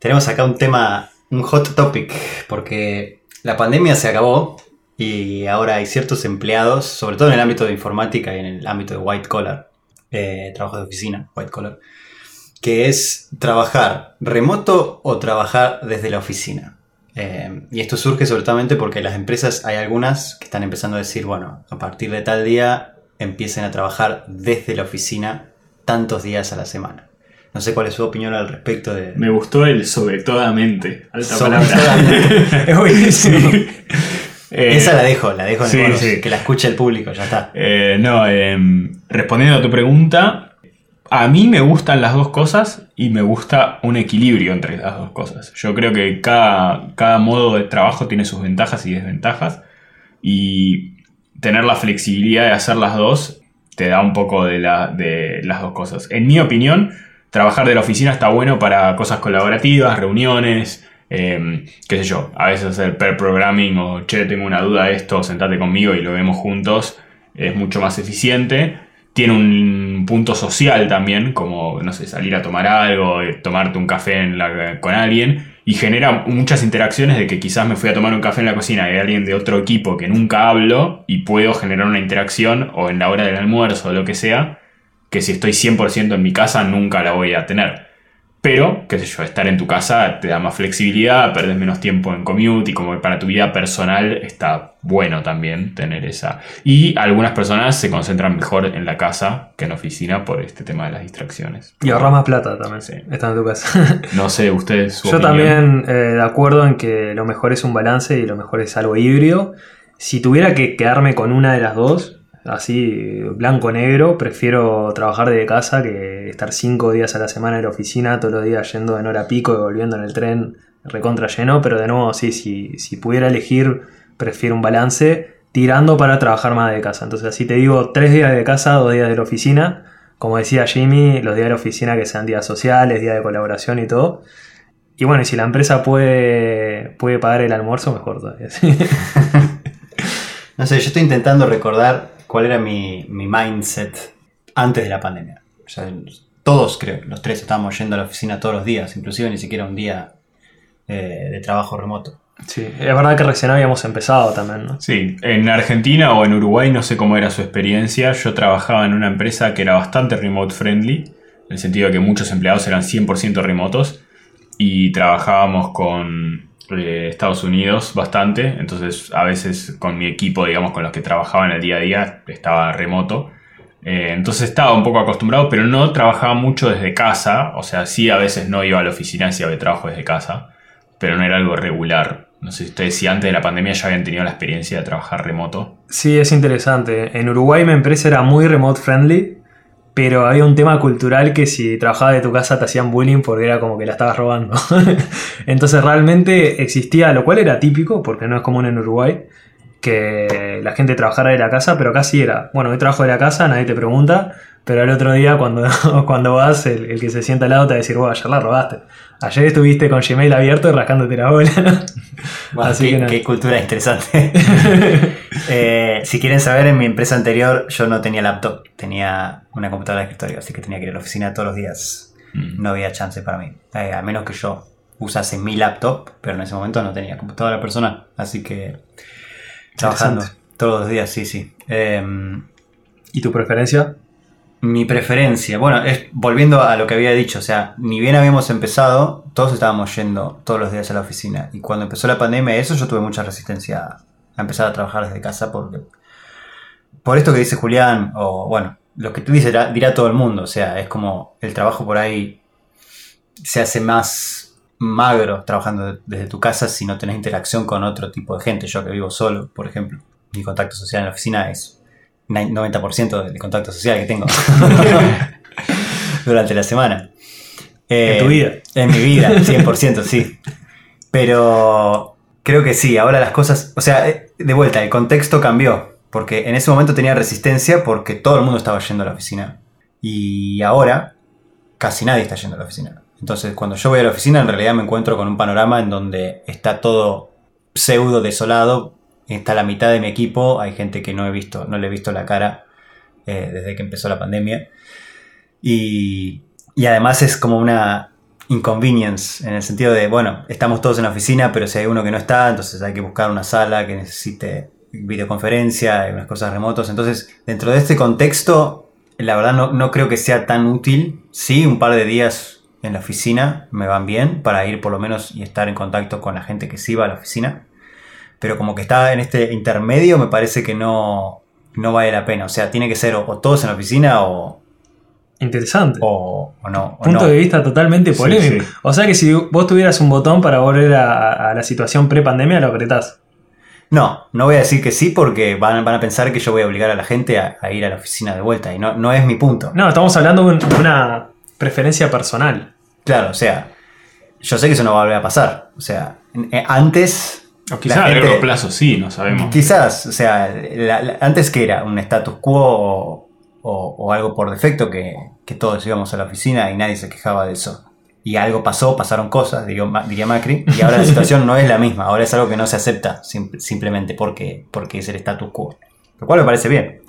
tenemos acá un tema, un hot topic, porque la pandemia se acabó y ahora hay ciertos empleados, sobre todo en el ámbito de informática y en el ámbito de white collar, eh, trabajo de oficina, white collar, que es trabajar remoto o trabajar desde la oficina. Eh, y esto surge sobre todo porque las empresas, hay algunas que están empezando a decir, bueno, a partir de tal día empiecen a trabajar desde la oficina tantos días a la semana. No sé cuál es su opinión al respecto de... Me gustó el sobre todamente. Alta palabra. es buenísimo. Eh, Esa la dejo, la dejo en el que la escuche el público, ya está. Eh, no, em, respondiendo a tu pregunta, a mí me gustan las dos cosas y me gusta un equilibrio entre las dos cosas. Yo creo que cada, cada modo de trabajo tiene sus ventajas y desventajas y tener la flexibilidad de hacer las dos te da un poco de, la, de las dos cosas. En mi opinión, trabajar de la oficina está bueno para cosas colaborativas, reuniones, em, qué sé yo, a veces hacer per programming o che, tengo una duda de esto, sentate conmigo y lo vemos juntos, es mucho más eficiente. Tiene un punto social también, como, no sé, salir a tomar algo, eh, tomarte un café con alguien y genera muchas interacciones de que quizás me fui a tomar un café en la cocina de alguien de otro equipo que nunca hablo y puedo generar una interacción o en la hora del almuerzo o lo que sea, que si estoy 100% en mi casa nunca la voy a tener. Pero, qué sé yo, estar en tu casa te da más flexibilidad, perdes menos tiempo en commute y como para tu vida personal está bueno también tener esa. Y algunas personas se concentran mejor en la casa que en la oficina por este tema de las distracciones. Y ahorra más plata también, sí. Estar en tu casa. no sé, ustedes. Yo también eh, de acuerdo en que lo mejor es un balance y lo mejor es algo híbrido. Si tuviera que quedarme con una de las dos, así blanco-negro, prefiero trabajar desde casa que estar cinco días a la semana en la oficina, todos los días yendo en hora pico y volviendo en el tren recontra lleno, pero de nuevo, sí, si, si pudiera elegir, prefiero un balance tirando para trabajar más de casa. Entonces así te digo, tres días de casa, dos días de la oficina. Como decía Jimmy, los días de la oficina que sean días sociales, días de colaboración y todo. Y bueno, y si la empresa puede, puede pagar el almuerzo, mejor todavía. no sé, yo estoy intentando recordar cuál era mi, mindset antes de la pandemia. todos, creo, los tres estábamos yendo a la oficina todos los días, inclusive ni siquiera un día eh, de trabajo remoto. Sí, es verdad que recién habíamos empezado también, ¿no? Sí, en Argentina o en Uruguay no sé cómo era su experiencia. Yo trabajaba en una empresa que era bastante remote friendly, en el sentido de que muchos empleados eran 100% remotos y trabajábamos con Estados Unidos bastante, entonces a veces con mi equipo, digamos, con los que trabajaba en el día a día, estaba remoto. Eh, entonces estaba un poco acostumbrado, pero no trabajaba mucho desde casa, o sea, sí a veces no iba a la oficina si había trabajo desde casa, pero no era algo regular. No sé si ustedes si antes de la pandemia ya habían tenido la experiencia de trabajar remoto. Sí, es interesante. En Uruguay mi empresa era muy remote friendly, pero había un tema cultural que si trabajabas de tu casa te hacían bullying porque era como que la estabas robando. Entonces realmente existía, lo cual era típico, porque no es común en Uruguay, que la gente trabajara de la casa, pero casi era, bueno, hoy trabajo de la casa, nadie te pregunta, pero el otro día cuando, cuando vas, el, que se sienta al lado te va a decir, bueno, ayer la robaste. Ayer estuviste con Gmail abierto y rascándote la bola. Así qué, qué, cultura interesante. Eh, si quieren saber, en mi empresa anterior yo no tenía laptop, tenía una computadora de escritorio, así que tenía que ir a la oficina todos los días. Mm. No había chance para mí. Eh, a menos que yo usase mi laptop, pero en ese momento no tenía computadora personal, así que trabajando todos los días, sí, sí. Em, ¿Y tu preferencia? Mi preferencia, bueno, es volviendo a lo que había dicho, o sea, ni bien habíamos empezado, todos estábamos yendo todos los días a la oficina. Y cuando empezó la pandemia, eso yo tuve mucha resistencia a empezar a trabajar desde casa porque. Por esto que dice Julián, o bueno, lo que tú dices dirá, todo el mundo, o sea, es como el trabajo por ahí se hace más magro trabajando desde tu casa si no tenés interacción con otro tipo de gente. Yo que vivo solo, por ejemplo, mi contacto social en la oficina es 90% del contacto social que tengo durante la semana. en tu vida. Eh, en mi vida, 100%, sí. Pero creo que sí, ahora las cosas, o sea, eh, de vuelta, el contexto cambió, porque en ese momento tenía resistencia porque todo el mundo estaba yendo a la oficina. Y ahora casi nadie está yendo a la oficina. Entonces, cuando yo voy a la oficina, en realidad me encuentro con un panorama en donde está todo pseudo desolado, está la mitad de mi equipo, hay gente que no he visto, no le he visto la cara eh, desde que empezó la pandemia. Y, y, además es como una inconvenience, en el sentido de, bueno, estamos todos en la oficina, pero si hay uno que no está, entonces hay que buscar una sala que necesite videoconferencia y unas cosas remotos. Entonces, dentro de este contexto, la verdad no, no creo que sea tan útil. Sí, un par de días en la oficina me van bien para ir por lo menos y estar en contacto con la gente que sí va a la oficina. Pero como que está en este intermedio, me parece que no, no vale la pena. O sea, tiene que ser o, o todos en la oficina o, Interesante. o, o no. o Punto no. de vista totalmente polémico. sí. O sea que si vos tuvieras un botón para volver a, a la situación pre-pandemia, lo apretás. No, no voy a decir que sí porque van, van a pensar que yo voy a obligar a la gente a, a ir a la oficina de vuelta y no, no es mi punto. No, estamos hablando de una preferencia personal. Claro, o sea, yo sé que eso no va a volver a pasar. O sea, eh, antes... O quizás a gente- largo plazo sí, no sabemos. Quizás, o sea, la- la- antes que era un status quo o, o- o algo por defecto que, que todos íbamos a la oficina y nadie se quejaba de eso. Y algo pasó, pasaron cosas, diría, Ma- diría Macri, y ahora la situación no es la misma, ahora es algo que no se acepta sim- simplemente porque, porque es el status quo. Lo cual me parece bien.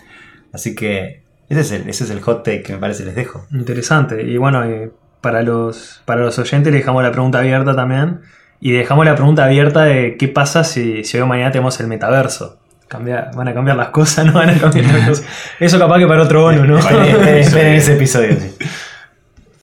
Así que ese es el, ese es el hot take que me parece les dejo. Interesante. Y bueno, eh, para, los, para los oyentes le dejamos la pregunta abierta también. Y dejamos la pregunta abierta de qué pasa si, si hoy o mañana tenemos el metaverso. Cambia- ¿Van a cambiar las cosas? ¿No van a cambiar las cosas? Eso capaz que para otro bono, ¿no? Esperen ese episodio. sí.